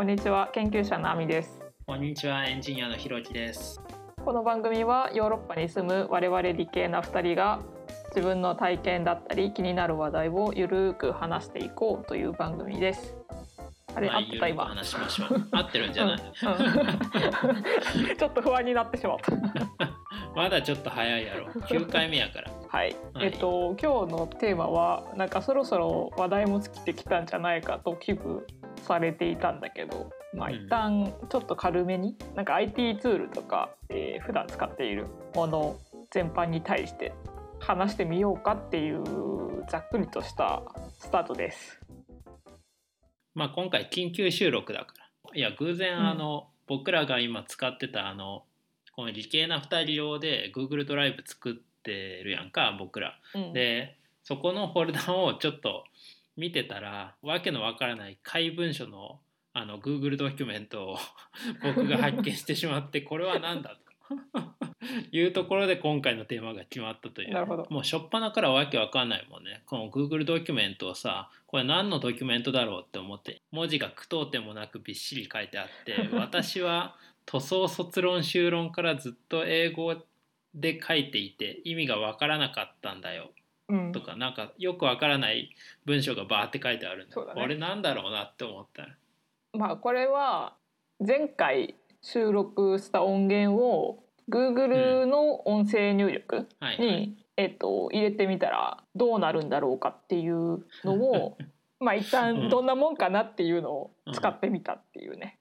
こんにちは研究者のあみです。こんにちはエンジニアのひろきです。この番組はヨーロッパに住む我々理系な2人が自分の体験だったり気になる話題をゆるく話していこうという番組です。あれ、まあ合ってた今？話しましょう。合ってるんじゃない、う んちょっと不安になってしまった。まだちょっと早いやろ。9回目やから。はい、はい。えっと今日のテーマはなんかそろそろ話題も尽きてきたんじゃないかと危惧されていたんだけどまあうん。一旦ちょっと軽めになんか IT ツールとか、えー普段使っているもの全般に対して話してみようかっていうざっくりとしたスタートです。まあ今回緊急収録だから。いや偶然うん。あの、僕らが今使ってたあのこの理系な2人用で Google ドライブ作ってるやんか僕ら。うん、でそこのフォルダをちょっと見てたらわけのわからない怪文書のあの Google ドキュメントを僕が発見してしまって これは何だと。いうところで今回のテーマが決まったという。なるほど。もう初っ端からわけわかんないもんね。この Google ドキュメントをさこれ何のドキュメントだろうって思って文字が句読点もなくびっしり書いてあって 私は塗装卒論修論からずっと英語で書いていて意味がわからなかったんだようん。とかなんかよくわからない文章がバーって書いてあるんだだね。これなんだろうなって思った。らまあこれは前回収録した音源を Google の音声入力はい、に、はい、えっと、入れてみたらどうなるんだろうかっていうのを まあ一旦どんなもんかなっていうのを使ってみたっていうね。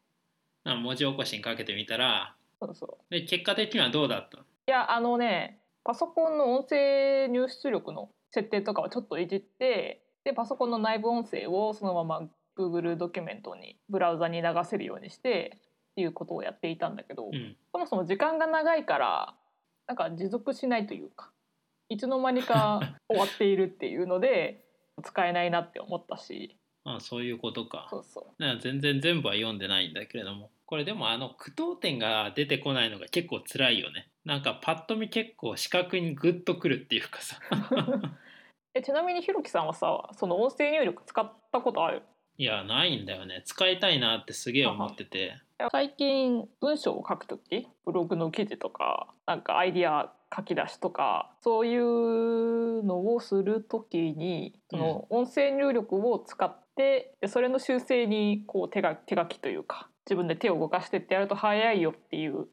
なん。か文字起こしにかけてみたら。そうそう。で結果的にはどうだったの？いやあのねパソコンの音声入出力の設定とかをちょっといじってでパソコンの内部音声をそのまま Google ドキュメントにブラウザに流せるようにしてっていうことをやっていたんだけど、うん。そもそも時間が長いからなんか持続しないというかいつの間にか 終わっているっていうので使えないなって思ったし。あそういうことか。そうそう。か全然全部は読んでないんだけれども。これでもあの句読点が出てこないのが結構辛いよねなんかパッと見結構視覚にグッとくるっていうかさ。えちなみにひろきさんはさその音声入力使ったことある？いやないんだよね。使いたいなってすげえ思ってて。最近文章を書くときブログの記事とかなんかアイディア書き出しとかそういうのをするときにその音声入力を使ってでそれの修正にこう手が手書きというか自分で手を動かしてってやると早いよっていうの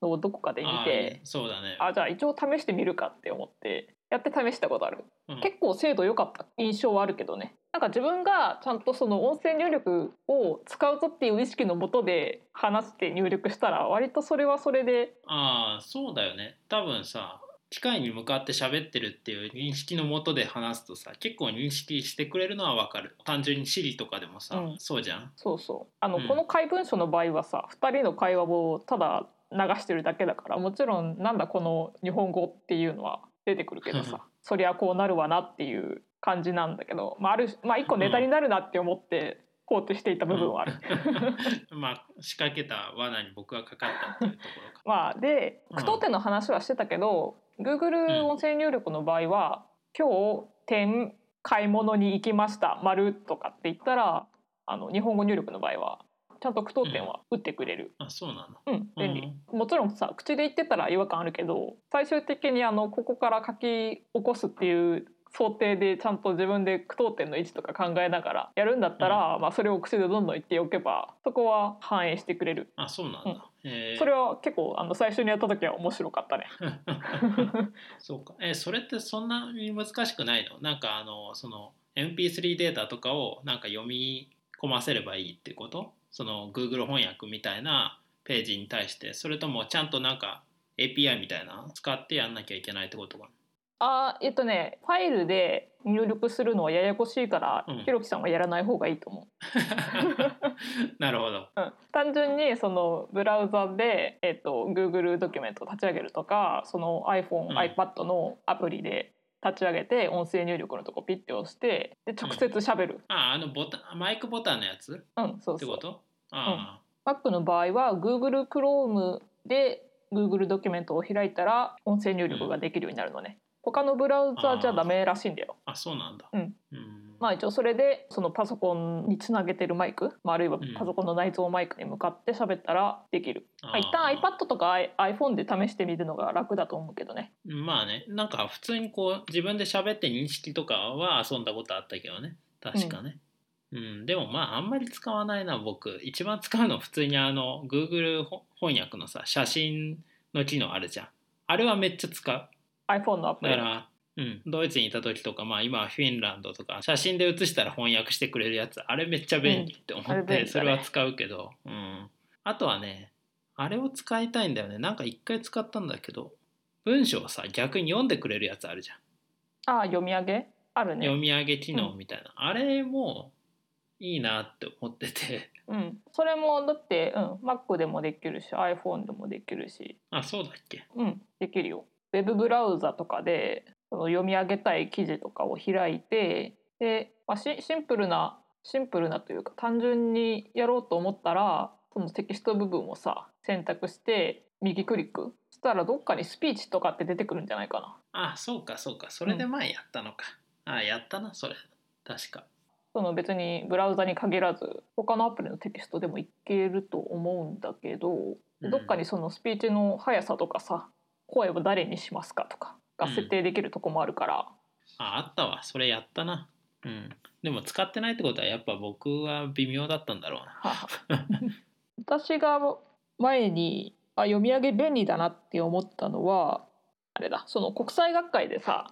をどこかで見あてそうだね。あじゃあ一応試してみるかって思ってやって試したことある。うん。結構精度良かった。印象はあるけどね。なんか自分がちゃんとその音声入力を使うぞっていう意識のもとで話して入力したら割とそれはそれでああそうだよね。多分さ機械に向かって喋ってるっていう認識のもとで話すとさ結構認識してくれるのはわかる。単純に Siri とかでもさ、うん。そうじゃん。そうそう。あの、うん。この怪文書の場合はさ2人の会話をただ流してるだけだからもちろんなんだこの日本語っていうのは出てくるけどさそりゃこうなるわなっていう感じなんだけど、まあ、あるまあ一個ネタになるなって思って肯定していた部分はある。まあ仕掛けた罠に僕はかかったっていうところか。まあでうん句読点の話はしてたけど、Google 音声入力の場合は「今日点買い物に行きました」「丸とかって言ったらあの日本語入力の場合はちゃんと句読点は打ってくれる。あそうなの。うん、便利、もちろんさ口で言ってたら違和感あるけど最終的にあのここから書き起こすっていう想定でちゃんと自分で句読点の位置とか考えながらやるんだったら、まあ、それを口でどんどん言っておけばそこは反映してくれる。あそうなんだ、へえそれは結構あの最初にやった時は面白かったね。そうか。えそれってそんなに難しくないの？なんかあのその MP3 データとかをなんか読み込ませればいいってこと？その Google 翻訳みたいなページに対してそれともちゃんとなんか API みたいなの使ってやんなきゃいけないってことかあえっとねファイルで入力するのはややこしいから、うん。ひろきさんはやらない方がいいと思 なるほど。う。うん、単純にそのブラウザで、えっと、Google ドキュメントを立ち上げるとかその iPhone、うん。iPad のアプリで立ち上げて音声入力のとこピッて押してで直接喋る。ああのボタンマイクボタンのやつ？うん、そうそう。ってこと？あ Mac の場合は Google Chrome で Google ドキュメントを開いたら音声入力ができるようになるのね。他のブラウザじゃダメらしいんだよ。ああそうなんだ。うん。うん。まあ一応それでそのパソコンにつなげてるマイク、まあ、あるいはうん。パソコンの内蔵マイクに向かって喋ったらできる、まあ、あー一旦 iPad とか iPhone で試してみるのが楽だと思うけどね。まあね。なんか普通にこう自分で喋って認識とかは遊んだことあったけどね。確かね、うんでもまああんまり使わないな僕。一番使うのは普通にあの Google ほ翻訳のさ写真の機能あるじゃん。あれはめっちゃ使う。iPhone のアプリだから、うん、ドイツにいた時とか、まあ、今はフィンランドとか写真で写したら翻訳してくれるやつあれめっちゃ便利って思って、便利だね。それは使うけど、うん、あとはねあれを使いたいんだよね。なんか一回使ったんだけど文章をさ逆に読んでくれるやつあるじゃん、ああ読み上げ？あるね。読み上げ機能みたいな、あれもいいなって思ってて。うん。それもだって、うん、Mac でもできるし iPhone でもできるし。あそうだっけ？うん。できるよ。ウェブブラウザとかでその読み上げたい記事とかを開いてで、まあ、シシンプルなシンプルなというか単純にやろうと思ったらそのテキスト部分をさ選択して右クリック。したらどっかにスピーチとかって出てくるんじゃないかな。あそうかそうか。それで前やったのか、あやったなそれ。確かその別にブラウザに限らず他のアプリのテキストでもいけると思うんだけど、うん。どっかにそのスピーチの速さとかさ声を誰にしますかとかが設定できるとこもあるから、ああったわ。それやったな。うん。でも使ってないってことはやっぱ僕は微妙だったんだろうな。私が前にあ読み上げ便利だなって思ったのはあれだ。その国際学会でさ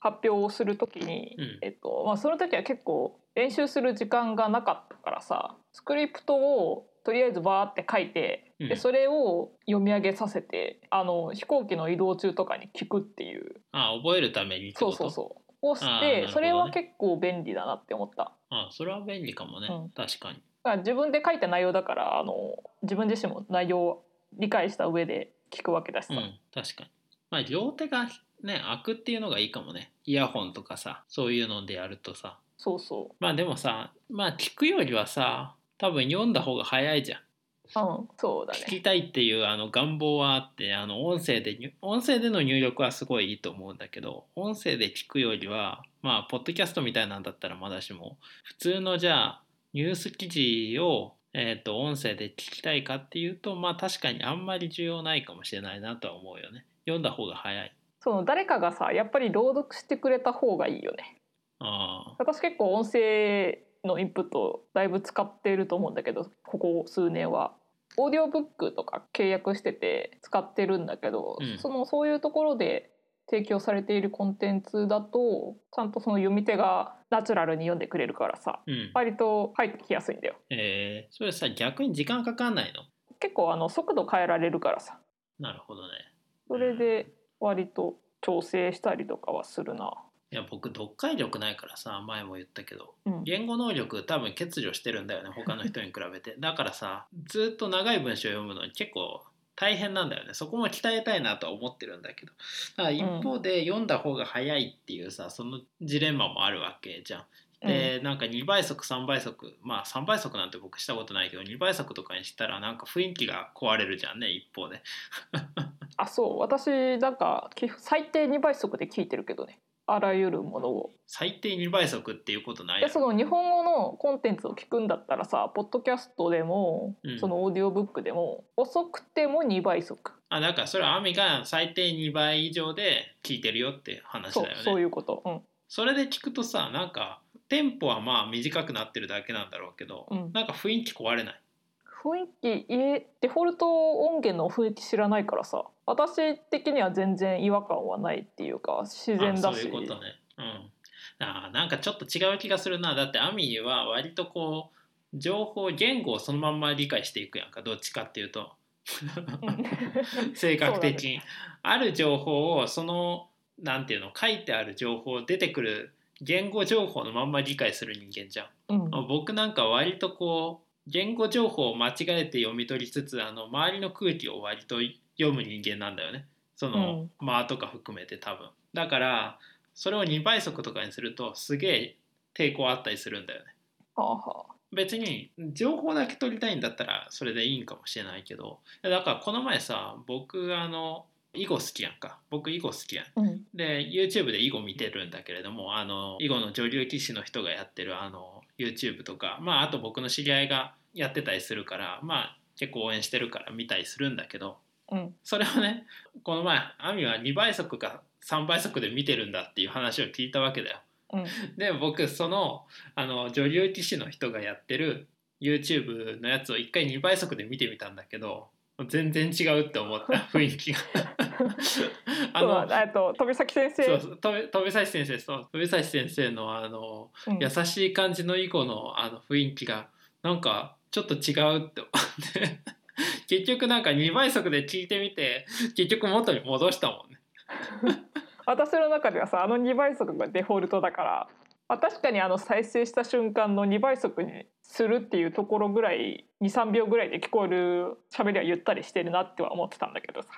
発表をする時に、うん。えっとまあ、その時は結構練習する時間がなかったからさスクリプトをとりあえずバーって書いて、うん。でそれを読み上げさせてあの飛行機の移動中とかに聞くっていう。あ覚えるためにそうそうそう。をしあーなるほどね。てそれは結構便利だなって思った。あそれは便利かもね、うん。確かに。あ自分で書いた内容だからあの自分自身も内容を理解した上で聞くわけだしさ、うん確かに。まあ両手がね開くっていうのがいいかもね。イヤホンとかさそういうのでやるとさそうそまあでもさまあ聞くよりはさ多分読んだ方が早いじゃん。ううんそうだ聞ねきたいっていうあの願望はあってあの音声で入音声での入力はすごいいいと思うんだけど音声で聞くよりはまあポッドキャストみたいなんだったらまだしも普通のじゃあニュース記事をえー、と音声で聞きたいかっていうとまあ確かにあんまり重要ないかもしれないなとは思うよね。読んだ方が早い。その誰かがさやっぱり朗読してくれた方がいいよねああ私結構音声のインプットだいぶ使っていると思うんだけどここ数年は。オーディオブックとか契約してて使ってるんだけど、うん。そのそういうところで提供されているコンテンツだとちゃんとその読み手がナチュラルに読んでくれるからさうん。割と入ってきやすいんだよ。えー、それさ逆に時間かかんないの？結構あの速度変えられるからさ。なるほどね。それで割と調整したりとかはするな。いや僕読解力ないからさ前も言ったけど。うん、言語能力多分欠如してるんだよね他の人に比べて。だからさずっと長い文章を読むのに結構大変なんだよね。そこも鍛えたいなとは思ってるんだけど。だから一方で読んだ方が早いっていうさそのジレンマもあるわけじゃん。でなんか2倍速3倍速まあ3倍速なんて僕したことないけど2倍速とかにしたらなんか雰囲気が壊れるじゃんね一方で。あそう。私なんか最低2倍速で聞いてるけどねあらゆるものを。最低2倍速っていうことないでその日本語のコンテンツを聞くんだったらさポッドキャストでも、うん。そのオーディオブックでも遅くても2倍速。あだからそれはアミが最低2倍以上で聞いてるよって話そうだよね。そういうこと。うん。それで聞くとさなんかテンポはまあ短くなってるだけなんだろうけど、うん。なんか雰囲気壊れない？雰囲気えデフォルト音源の雰囲気知らないからさ。私的には全然違和感はないっていうか自然だし。あそういうことね。うん。あなんかちょっと違う気がするな。だってアミは割とこう情報言語をそのまんま理解していくやんか。どっちかっていうと。う ん性格的に、そうある情報をそのなんていうの書いてある情報出てくる言語情報のまんま理解する人間じゃん。うん。僕なんか割とこう言語情報を間違えて読み取りつつあの周りの空気を割と読む人間なんだよね。その「間」とか含めて多分。だからそれを2倍速とかにするとすげえ抵抗あったりするんだよね。はあはあ。別に情報だけ取りたいんだったらそれでいいんかもしれないけど。だからこの前さ僕あの囲碁好きやんか。僕囲碁好きやん。うん。で YouTube で囲碁見てるんだけれどもあの囲碁の女流棋士の人がやってるあの YouTube とかまああと僕の知り合いがやってたりするからまあ結構応援してるから見たりするんだけどうんそれをねこの前亜美は2倍速か3倍速で見てるんだっていう話を聞いたわけだよ。うんで僕そのあの女流棋士の人がやってる YouTube のやつを一回2倍速で見てみたんだけど全然違うって思った 雰囲気が。あのえっと飛崎先生そう飛び飛び先生そう飛び先生のあのうん優しい感じの囲碁のあの雰囲気がなんかちょっと違うって思って 結局なんか2倍速で聞いてみて結局元に戻したもんね。私の中ではさあの2倍速がデフォルトだから、まあ、確かにあの再生した瞬間の2倍速にするっていうところぐらい23秒ぐらいで聞こえる喋りはゆったりしてるなっては思ってたんだけどさ。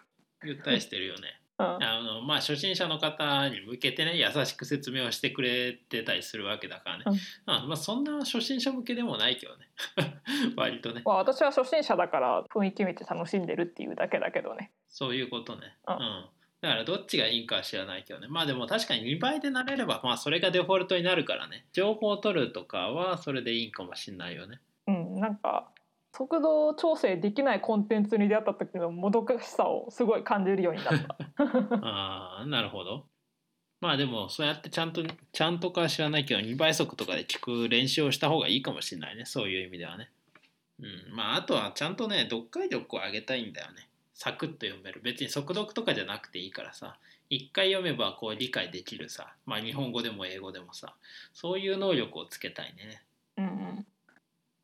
ゆったりしてるよね。うん。あのまあ初心者の方に向けてね優しく説明をしてくれてたりするわけだからね、うん。あまあそんな初心者向けでもないけどね。割とね。まあ、私は初心者だから雰囲気見て楽しんでるっていうだけだけどね。そういうことね、ううんんだからどっちがいいかは知らないけどね。まあでも確かに2倍で慣れればまあそれがデフォルトになるからね。情報を取るとかはそれでいいかもしんないよね。うん、なんか速度調整できないコンテンツに出会った時のもどかしさをすごい感じるようになった。ああなるほど。まあでもそうやってちゃんとちゃんとかは知らないけど2倍速とかで聞く練習をした方がいいかもしれないね。そういう意味ではね。うん。まああとはちゃんとね読解力を上げたいんだよねサクッと読める。別に速読とかじゃなくていいからさ。一回読めばこう理解できるさ。まあ日本語でも英語でもさ。そういう能力をつけたいね。うんうん、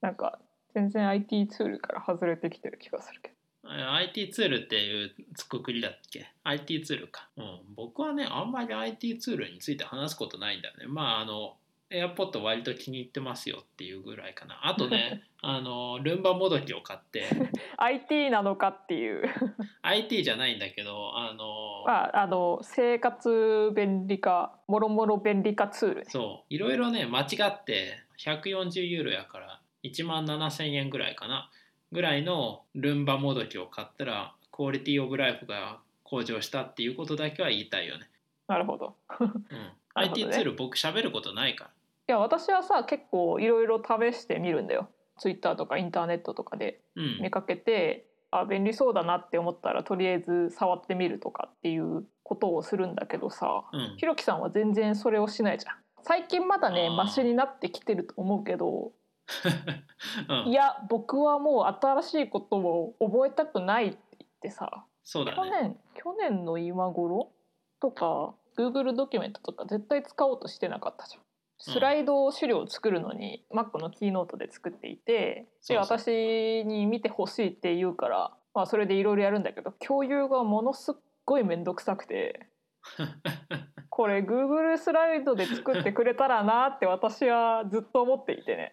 なんか全然 IT ツールから外れてきてる気がするけど。あ IT ツールっていうつくくりだっけ？IT ツールか、うん、僕はねあんまり IT ツールについて話すことないんだよね。まああの AirPod 割と気に入ってますよっていうぐらいかな。あとね あのルンバもどきを買って。IT なのかっていう。IT じゃないんだけどあの、まああの生活便利化もろもろ便利化ツールね。そう。いろいろね間違って140ユーロやから1万7000円ぐらいかな。ぐらいのルンバもどきを買ったらクオリティオブライフが向上したっていうことだけは言いたいよね。なるほど。うん、IT ツール僕喋ることないから。いや私はさ結構いろいろ試してみるんだよ。ツイッターとかインターネットとかでうん。見かけて、あ便利そうだなって思ったらとりあえず触ってみるとかっていうことをするんだけどさうん。ひろきさんは全然それをしないじゃん。最近まだねマシになってきてると思うけど うん。いや僕はもう新しいことを覚えたくないって言ってさ去そうだね。年去年の今頃とか Google ドキュメントとか絶対使おうとしてなかったじゃん。スライド資料を作るのに Mac のキーノートで作っていてで私に見てほしいって言うから、まあ、それでいろいろやるんだけど共有がものすっごい面倒くさくて これ Google スライドで作ってくれたらなって私はずっと思っていてね。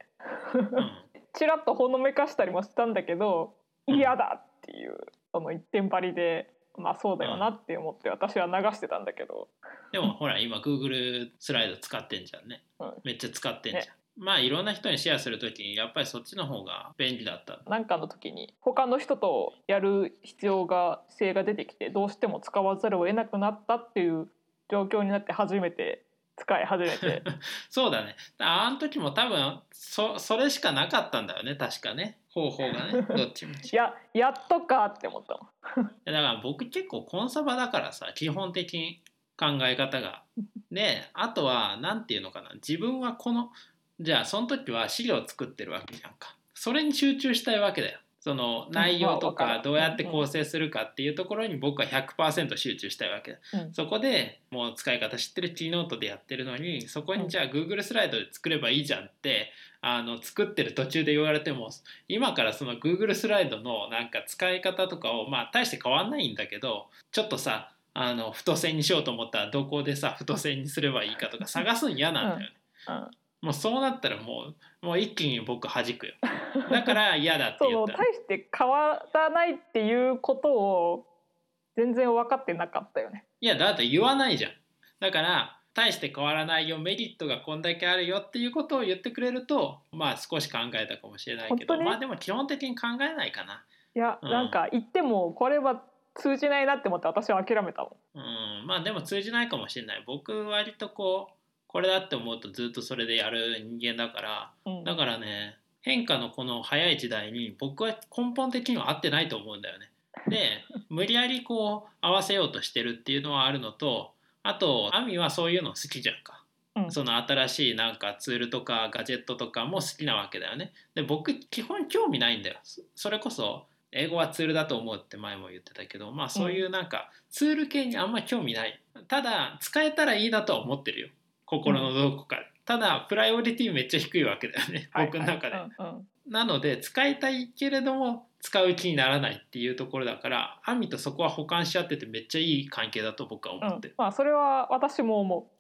うん。ちらっとほのめかしたりもしたんだけどうん嫌だっていうその一点張りでまあそうだよなって思って私は流してたんだけど、でもほら今 Google スライド使ってんじゃんね。うんめっちゃ使ってんじゃん。まあいろんな人にシェアするときにやっぱりそっちの方が便利だった。なんかの時に他の人とやる必要が性が出てきてどうしても使わざるを得なくなったっていう状況になって初めて使い始めて そうだね。あの時も多分そそれしかなかったんだよね確かね方法がね どっちも。いややっとかって思ったもん。だから僕結構コンサバだからさ基本的に考え方が。であとは何て言うのかな自分はこのじゃあその時は資料を作ってるわけじゃんか。それに集中したいわけだよ。その内容とかどうやって構成するかっていうところに僕は100%集中したいわけ。だ。うん。そこでもう使い方知ってるキーノートでやってるのにそこにじゃあ Google スライドで作ればいいじゃんってあの作ってる途中で言われても今からその Google スライドのなんか使い方とかをまあ大して変わんないんだけどちょっとさあの太線にしようと思ったらどこでさ太線にすればいいかとか探すの嫌なんだよね。うんもうそうなったらもうもう一気に僕弾くよ。だから嫌だって言った大して変わらないっていうことを全然分かってなかったよね。いやだって言わないじゃん。だから大して変わらないよメリットがこんだけあるよっていうことを言ってくれるとまあ少し考えたかもしれないけどまあでも基本的に考えないかな。いや、うん。なんか言ってもこれは通じないなって思って私は諦めたもん。うん。まあでも通じないかもしれない。僕割とこうこれだって思うとずっとそれでやる人間だからうんだからね変化のこの早い時代に僕は根本的には合ってないと思うんだよね。で 無理やりこう合わせようとしてるっていうのはあるのとあとアミはそういうの好きじゃんか。うんその新しいなんかツールとかガジェットとかも好きなわけだよね。で僕基本興味ないんだよ。そそれこそ英語はツールだと思うって前も言ってたけどまあそういうなんかツール系にあんま興味ない。ただ使えたらいいなとは思ってるよ。心のどこかで。ただプライオリティめっちゃ低いわけだよね。僕の中で。はいはいうんうんなので使いたいけれども使う気にならないっていうところだからアミとそこは補完し合っててめっちゃいい関係だと僕は思ってる。まあそれは私も思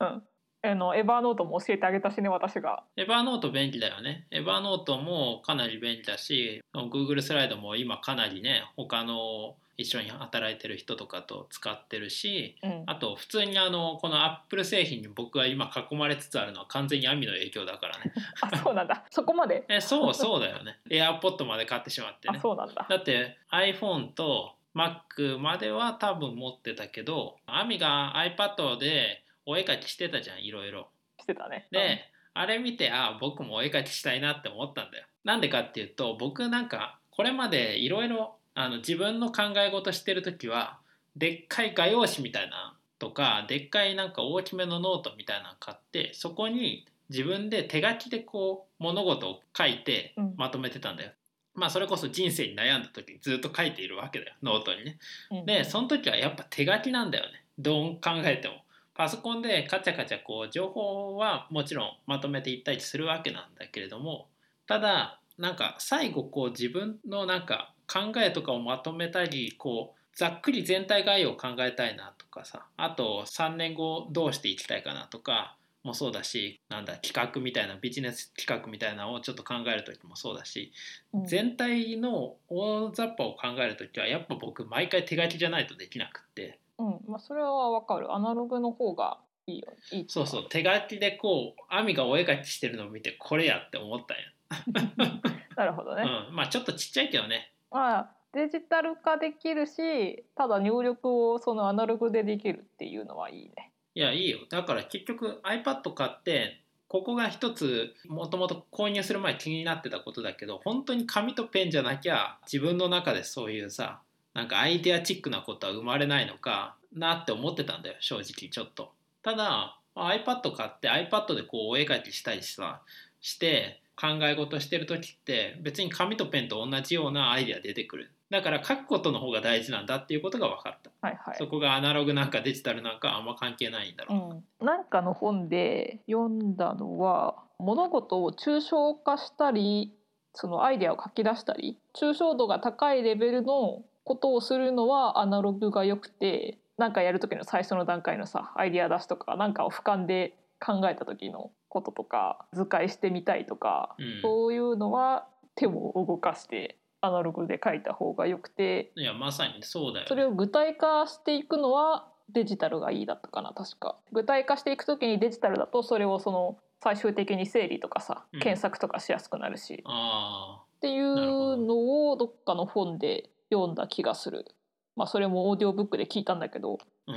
う。うん。あのエヴァーノートも教えてあげたしね私が。エバーノート便利だよね。エバーノートもかなり便利だし、Google スライドも今かなりね、他の一緒に働いてる人とかと使ってるし、うん。あと普通にあのこの Apple 製品に僕は今囲まれつつあるのは完全にアミの影響だからね。あそうなんだ。そこまで？えそうそうだよね。AirPod まで買ってしまってあね。そうなんだ。だって iPhone と Mac までは多分持ってたけど、アミが iPad でお絵描きしてたじゃん、いろいろ。してたね。で、あれ見てあ僕もお絵描きしたいなって思ったんだよ。なんでかっていうと僕なんかこれまでいろいろあの自分の考え事してる時はでっかい画用紙みたいなとかでっかいなんか大きめのノートみたいなの買ってそこに自分で手書きでこう物事を書いてうんまとめてたんだよ。まあそれこそ人生に悩んだ時にずっと書いているわけだよノートにね。うんでその時はやっぱ手書きなんだよねどう考えてもパソコンでカチャカチャこう情報はもちろんまとめていったりするわけなんだけれどもただなんか最後こう自分のなんか考えとかをまとめたりこうざっくり全体概要を考えたいなとかさあと3年後どうしていきたいかなとかもそうだしなんだ企画みたいなビジネス企画みたいなのをちょっと考える時もそうだしうん全体の大雑把を考える時はやっぱ僕毎回手書きじゃないとできなくってうん。まあそれはわかる。アナログの方がいいよ。いいとそうそう手書きでこう亜美がお絵描きしてるのを見てこれやって思ったんや、なるほどね。うん、まあちょっとちっちゃいけどねまあデジタル化できるしただ入力をそのアナログでできるっていうのはいいね。いやいいよ。だから結局 iPad 買ってここが一つもともと購入する前気になってたことだけど本当に紙とペンじゃなきゃ自分の中でそういうさなんかアイデアチックなことは生まれないのかなって思ってたんだよ正直ちょっと。ただ iPad 買って iPad でこうお絵描きしたりさして考え事してる時って別に紙とペンと同じようなアイデア出てくる。だから書くことの方が大事なんだっていうことが分かった。はいはい。そ。こがアナログなんかデジタルなんかあんま関係ないんだろう。なうん、なんかの本で読んだのは物事を抽象化したりそのアイデアを書き出したり抽象度が高いレベルのことをするのはアナログが良くてなんかやる時の最初の段階のさアイデア出しとかなんかを俯瞰で考えた時のこととか図解してみたいとか、うん。そういうのは手を動かしてアナログで書いた方が良くていやまさにそうだよ、ね、それを具体化していくのはデジタルがいいだったかな確か。具体化していく時にデジタルだとそれをその最終的に整理とかさうん。検索とかしやすくなるし、っあていうのをどっかの本で読んだ気がする。まあそれもオーディオブックで聞いたんだけど。あ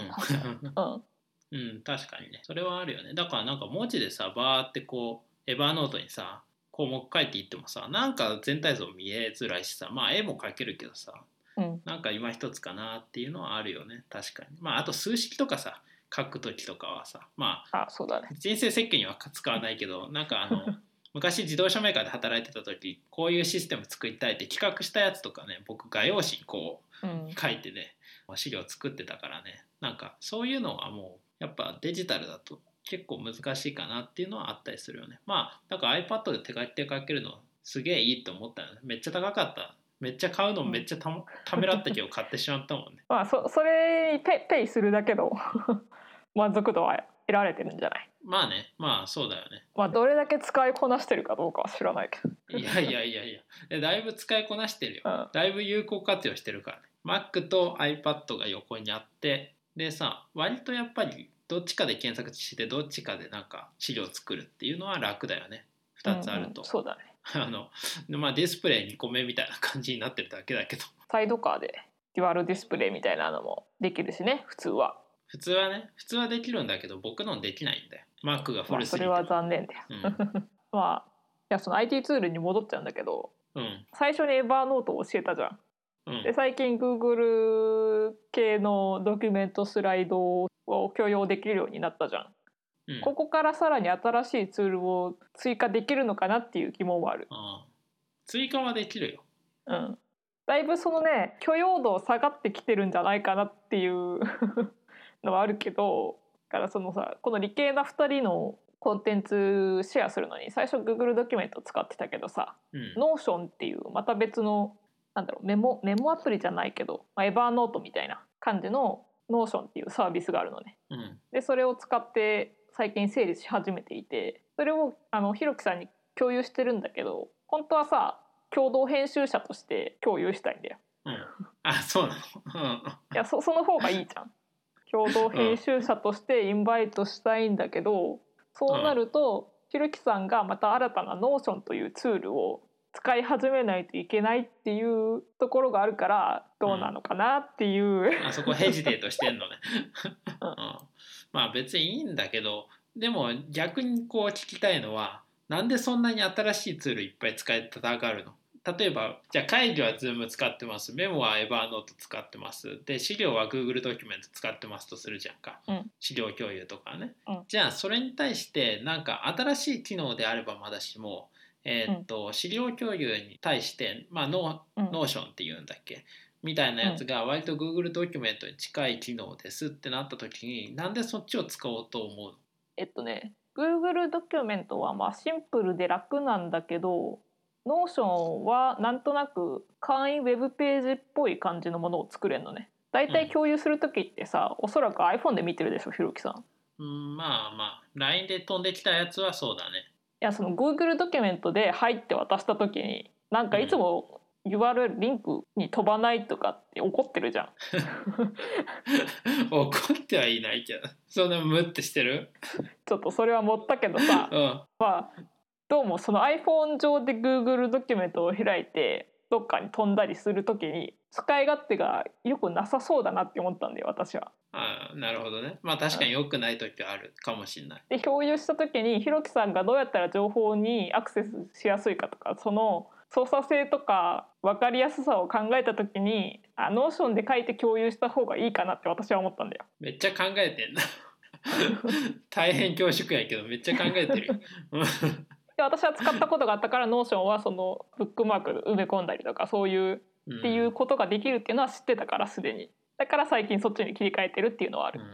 うん。うんうん確かにね。それはあるよね。だからなんか文字でさバーってこうエヴァーノートにさ項目書いていってもさなんか全体像見えづらいしさまあ絵も描けるけどさうん。なんか今一つかなっていうのはあるよね。確かに。まああと数式とかさ書く時とかはさまああそうだね。人生設計には使わないけど なんかあの昔自動車メーカーで働いてた時こういうシステム作りたいって企画したやつとかね僕画用紙にこううん。書いてね資料作ってたからね。なんかそういうのはもうやっぱデジタルだと結構難しいかなっていうのはあったりするよね。まあだから iPad で手書きで書けるのすげえいいと思ったよね。めっちゃ高かった。めっちゃ買うのめっちゃた,、ためらったけど買ってしまったもんね。まあそそれにペペイするだけの 満足度は得られてるんじゃない？まあね。まあそうだよね。まあどれだけ使いこなしてるかどうかは知らないけど。いやいやいやいや。えだいぶ使いこなしてるよ。うん。だいぶ有効活用してるからね。Mac と iPad が横にあって。でさ割とやっぱりどっちかで検索してどっちかでなんか資料作るっていうのは楽だよね。2つあると、うんうんそうだね。あのまあディスプレイ2個目みたいな感じになってるだけだけど。サイドカーでデュアルディスプレイみたいなのもできるしね普通は。普通はね普通はできるんだけど僕のできないんだよ。Mac がまあ、古すぎて、それは残念だよ。うん。まあいやその IT ツールに戻っちゃうんだけどうん。最初にエヴァーノートを教えたじゃん。うんで最近 Google 系のドキュメントスライドを許容できるようになったじゃん。うんここからさらに新しいツールを追加できるのかなっていう疑問はある。ああ追加はできるようん。だいぶそのね許容度下がってきてるんじゃないかなっていう のはあるけどだからそのさこの理系な2人のコンテンツシェアするのに最初 Google ドキュメント使ってたけどさうん Notion っていうまた別のなんだろうメモメモアプリじゃないけど、まあ、エバーノートみたいな感じの Notion っていうサービスがあるのね。うんでそれを使って最近整理し始めていてそれをあのひろきさんに共有してるんだけど本当はさ共同編集者として共有したいんだよ。うんあそうなのいやそその方がいいじゃん。共同編集者としてインバイトしたいんだけどそうなると、ひろきさんがまた新たな Notion というツールを使い始めないといけないっていうところがあるからどうなのかなっていう、うん。あそこヘジテートしてんのね、うん。うん、まあ別にいいんだけどでも逆にこう聞きたいのはなんでそんなに新しいツールいっぱい使いたがるの？例えばじゃあ会議は Zoom 使ってます。メモは Evernote 使ってます。で資料は Google ドキュメント使ってますとするじゃんか、うん。資料共有とかね、うん。じゃあそれに対してなんか新しい機能であればまだしもえーっと資料共有に対して、まあ、ノうん。ーノーションっていうんだっけ？みたいなやつが割と Google ドキュメントに近い機能ですってなった時になんでそっちを使おうと思う？のえっとね Google ドキュメントはまあシンプルで楽なんだけど Notion はなんとなく簡易ウェブページっぽい感じのものを作れるのね。だいたい共有する時ってさ、おそらく iPhone で見てるでしょひろきさん。いうんまあまあ。LINE で飛んできたやつはそうだねやその Google ドキュメントで入って渡した時になんかいつも URL リンクに飛ばないとかって怒ってるじゃん。怒ってはいないけど。そんなムッてしてる？ちょっとそれは持ったけどさ。うん。まあどうもその iPhone 上で Google ドキュメントを開いてどっかに飛んだりする時に使い勝手がよくなさそうだなって思ったんだよ私は。ああなるほどね。まあ確かに良くない時はあるかもしれない。で共有した時にひろきさんがどうやったら情報にアクセスしやすいかとかその操作性とか分かりやすさを考えた時にあ Notion で書いて共有した方がいいかなって私は思ったんだよ。めっちゃ考えてんな。大変恐縮やけどめっちゃ考えてるよ。で私は使ったことがあったから Notion はそのブックマーク埋め込んだりとかそういううんっていうことができるっていうのは知ってたからすでにだから最近そっちに切り替えてるっていうのはある、いうん。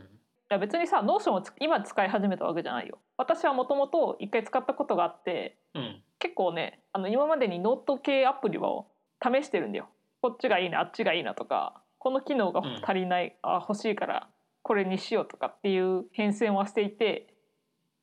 や別にさ Notion をつ今使い始めたわけじゃないよ。私はもともと一回使ったことがあってうん。結構ねあの今までにノート系アプリを試してるんだよ。こっちがいいなあっちがいいなとかこの機能が足りない、あ欲しいからこれにしようとかっていう変遷はしていて。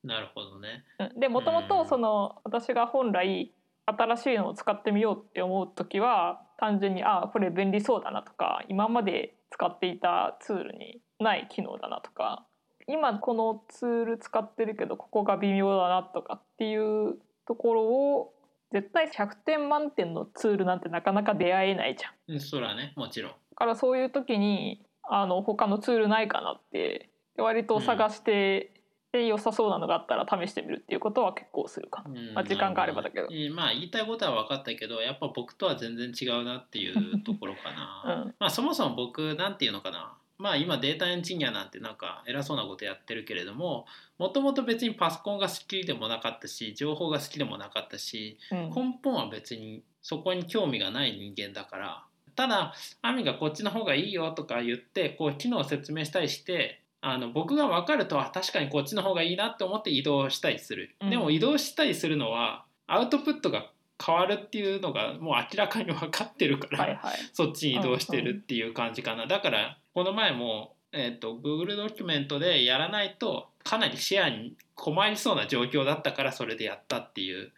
なるほどね。うん。でもともうん。とその私が本来新しいのを使ってみようって思う時は単純にあこれ便利そうだなとか今まで使っていたツールにない機能だなとか今このツール使ってるけどここが微妙だなとかっていうところを絶対100点満点のツールなんてなかなか出会えないじゃん。うんそらねもちろんだからそういう時にあの他のツールないかなって割と探して、で良さそうなのがあったら試してみるっていうことは結構するかな。うんまあ時間があればだけど。まあ言いたいことは分かったけどやっぱ僕とは全然違うなっていうところかな、うん。まあそもそも僕なんていうのかな。まあ今データエンジニアなんてなんか偉そうなことやってるけれどももともと別にパソコンが好きでもなかったし情報が好きでもなかったしうん。根本は別にそこに興味がない人間だからただアミがこっちの方がいいよとか言ってこう機能を説明したりしてあの僕が分かるとは確かにこっちの方がいいなって思って移動したりする、うん。でも移動したりするのはアウトプットが変わるっていうのがもう明らかに分かってるから、はいはい。そっちに移動してるっていう感じかな、だからこの前も、えー、と Google ドキュメントでやらないとかなりシェアに困りそうな状況だったからそれでやったっていう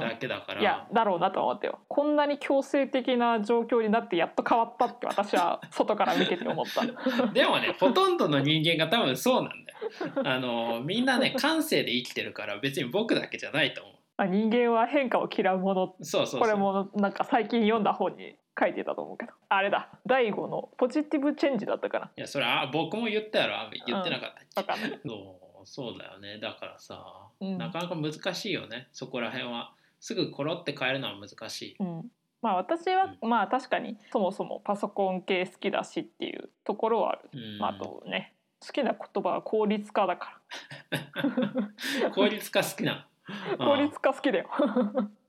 だけだから、いやだろうなと思ったよ。こんなに強制的な状況になってやっと変わったって私は外から見てて思った。でもねほとんどの人間が多分そうなんだよ。あのみんなね感性で生きてるから別に僕だけじゃないと思あ人間は変化を嫌うもの。うそうそう。これもなんか最近読んだ本に書いてたと思うけど。あれだ。第5のポジティブチェンジだったかな。いやそれあ僕も言ったやろ。言ってなかったっけ、わかんそうそうだよね。だからさ、うんなかなか難しいよね。そこら辺は。すぐコロって変えるのは難しい、うん。まあ私は、まあ確かにそもそもパソコン系好きだしっていうところはある、うん。まあ、あとね好きな言葉は効率化だか 効率化好きな。ら 効率化好きだよ。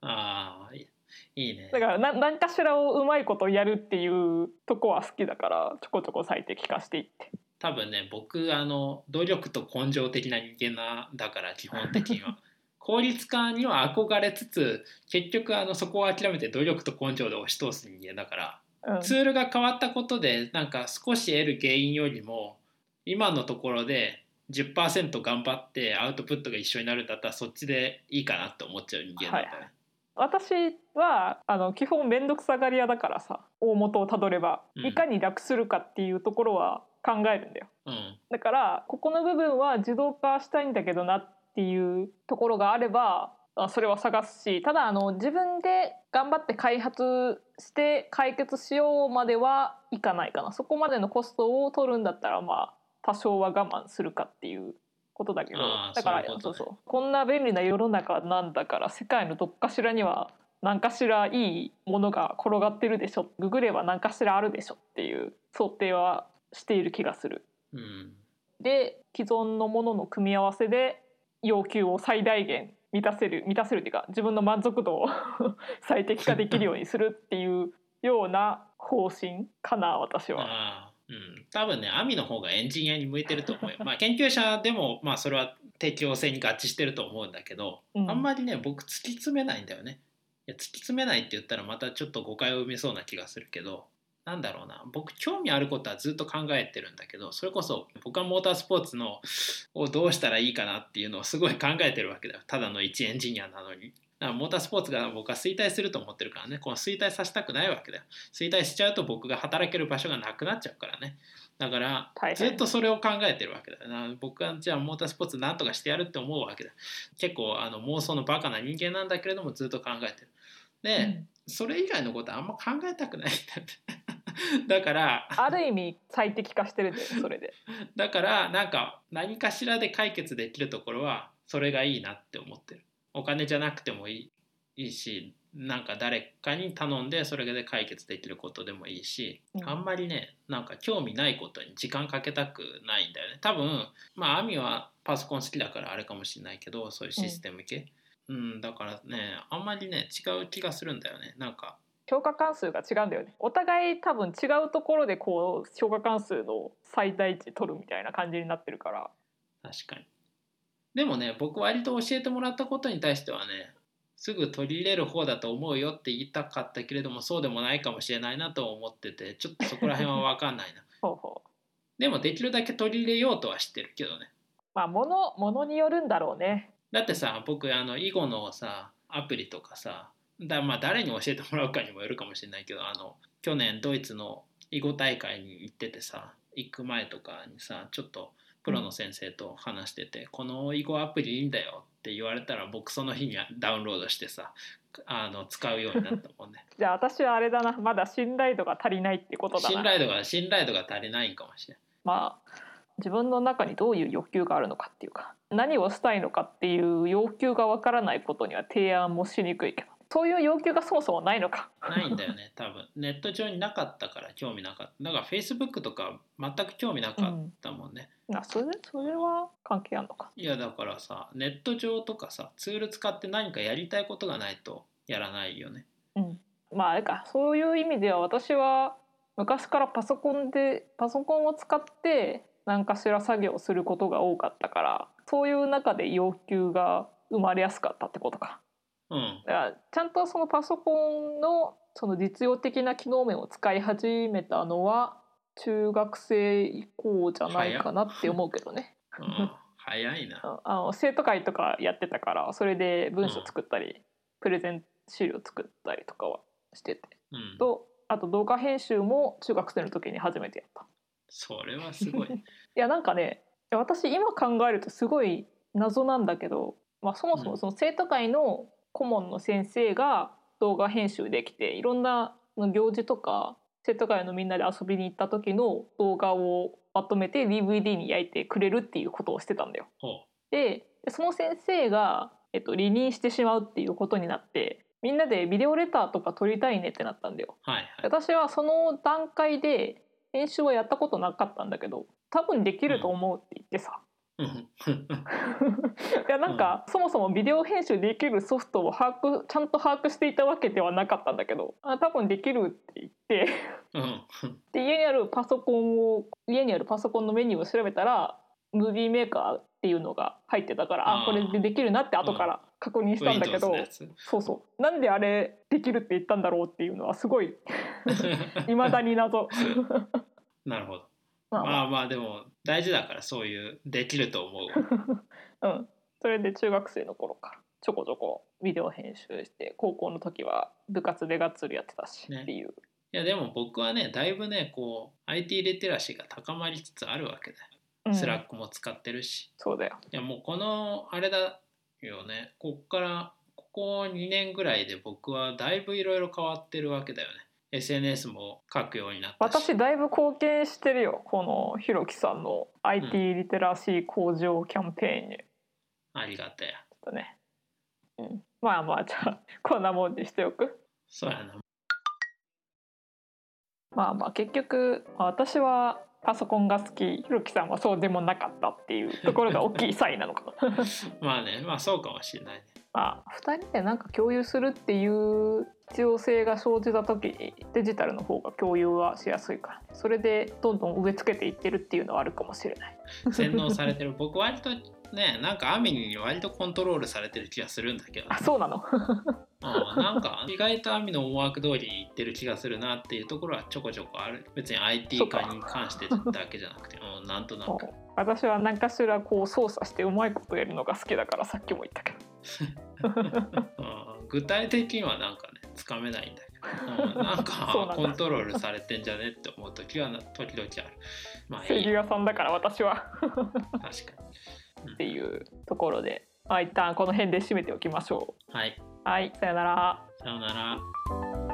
ああいいいね。だからな何かしらをうまいことやるっていうとこは好きだからちょこちょこ最適化していって多分ね僕あの努力と根性的な人間なだから基本的には。効率化には憧れつつ結局あのそこを諦めて努力と根性で押し通す人間だから。うん。ツールが変わったことでなんか少し得る原因よりも今のところで10%頑張ってアウトプットが一緒になるんだったらそっちでいいかなって思っちゃう人間なんだよね。私はあの基本面倒くさがり屋だからさ大元をたどればうん。いかに楽するかっていうところは考えるんだよ。うん。だからここの部分は自動化したいんだけどなっていうところがあればあそれは探すしただあの自分で頑張って開発して解決しようまではいかないかな。そこまでのコストを取るんだったらまあ多少は我慢するかっていうことだけど。だからね。そうそう。こんな便利な世の中なんだから世界のどっかしらには何かしらいいものが転がってるでしょ。ググれば何かしらあるでしょっていう想定はしている気がする。うんで既存のものの組み合わせで要求を最大限満たせる満たせるっていうか自分の満足度を 最適化できるようにするっていうような方針かな私は。うん、多分ねアミの方がエンジニアに向いてると思うよ。まあ研究者でもまあそれは適応性に合致してると思うんだけど、うんあんまりね僕突き詰めないんだよね。いや突き詰めないって言ったらまたちょっと誤解を生みそうな気がするけどなんだろうな。僕興味あることはずっと考えてるんだけどそれこそ僕はモータースポーツのをどうしたらいいかなっていうのをすごい考えてるわけだよ。ただの一エンジニアなのに。だからモータースポーツが僕は衰退すると思ってるからね。この衰退させたくないわけだよ。衰退しちゃうと僕が働ける場所がなくなっちゃうからね。だからずっとそれを考えてるわけだよ。な僕はじゃあモータースポーツなんとかしてやるって思うわけだ。結構あの妄想のバカな人間なんだけれどもずっと考えてる。で、うん。それ以外のことあんま考えたくないんだって だからある意味最適化してるんだよそれで。だからなんか何かしらで解決できるところはそれがいいなって思ってる。お金じゃなくてもいい。いいしなんか誰かに頼んでそれで解決できることでもいいし、うん。あんまりねなんか興味ないことに時間かけたくないんだよね。多分まあアミはパソコン好きだからあれかもしれないけどそういうシステム系。うん、だからねあんまりね違う気がするんだよね。なんか評価関数が違うんだよね。お互い多分違うところでこう評価関数の最大値取るみたいな感じになってるから。確かに。でもね僕割と教えてもらったことに対してはねすぐ取り入れる方だと思うよって言いたかったけれどもそうでもないかもしれないなと思っててちょっとそこら辺は分かんないな。ほうほう。でもできるだけ取り入れようとはしてるけどね。まあものものによるんだろうね。だってさ僕あの囲碁のさアプリとかさだまあ誰に教えてもらうかにもよるかもしれないけどあの去年ドイツの囲碁大会に行っててさ行く前とかにさちょっとプロの先生と話してて、この囲碁アプリいいんだよって言われたら僕その日にはダウンロードしてさあの使うようになったもんね。じゃあ私はあれだなまだ信頼度が足りないってことだな。信頼度が信頼度が足りないんかもしれないまあ自分の中にどういう欲求があるのかっていうか何をしたいのかっていう要求がわからないことには提案もしにくいけどそういう要求がそもそもないのか。ないんだよね多分。ネット上になかったから興味なかった。だから Facebook とか全く興味なかったもんね、あそれそれは関係あるのか。いやだからさネット上とかさツール使って何かやりたいことがないとやらないよね。うん。まああれか。そういう意味では私は昔からパソコンでパソコンを使って何かしら作業をすることが多かったからそういう中で要求が生まれやすかったってことか。うん。だからちゃんとそのパソコンのその実用的な機能面を使い始めたのは中学生以降じゃないかなって思うけどね。うん早いな。ああの生徒会とかやってたからそれで文章作ったり、プレゼン資料作ったりとかはしてて。うん。とあと動画編集も中学生の時に初めてやった。それはすごい。いやなんかね私今考えるとすごい謎なんだけど、まあ、そもそもその生徒会の顧問の先生が動画編集できていろんなの行事とか生徒会のみんなで遊びに行った時の動画をまとめて DVD に焼いてくれるっていうことをしてたんだよ。ほでその先生が、えっと、離任してしまうっていうことになってみんなでビデオレターとか撮りたいねってなったんだよ。うはいはい私はその段階で編集はやったことなかったんだけど多分できると思うって言ってさ、うんいやなんか、そもそもビデオ編集できるソフトを把握ちゃんと把握していたわけではなかったんだけどあ多分できるって言ってうんで家にあるパソコンを家にあるパソコンのメニューを調べたらムービーメーカーっていうのが入ってたからああーこれでできるなって後から確認したんだけど、やつそうそう。なんであれできるって言ったんだろうっていうのはすごい 未だに謎。なるほどまあままあまあでも大事だからそういうできると思う。あ うん。それで中学生の頃か。らちょこちょこビデオ編集して高校の時は部活でがっつりやってたしね。っていう、いやでも僕はねだいぶねこう IT リテラシーが高まりつつあるわけだよ、うん。 Slack も使ってるし。そうだよ。いやもうこのあれだよね。こっからここ2年ぐらいで僕はだいぶいろいろ変わってるわけだよね SNS も書くようになったし。私だいぶ貢献してるよこのひろきさんの IT リテラシー向上キャンペーンに。ちょありがたやっとね、うん、まあまあじゃあこんなもんにしておく。そうやな。まあまあ結局まあ私はパソコンが好き。ひろきさんはそうでもなかったっていうところが大きい 差異なのかな。まあねまあそうかもしれないねまあ2人でなんか共有するっていう必要性が生じた時にデジタルの方が共有はしやすいから、ね、それでどんどん植え付けていってるっていうのはあるかもしれない。洗脳されてる。僕割とねなんかアミニに割とコントロールされてる気がするんだけど、あそうなの？うん、なんか意外とアミの思惑通りにいってる気がするなっていうところはちょこちょこある。別に IT 化に関してだけじゃなくて うんなんとなく。私は何かしらこう操作してうまいことやるのが好きだからさっきも言ったけど。うん具体的にはなんかねつかめないんだけど、うん、なんか コントロールされてんじゃねって思う時はな時々ある。まあいい。や正義屋さんだから私は。確かに。っていうところで、まあ、一旦この辺で締めておきましょはい、う。はいさよなら。さようなら。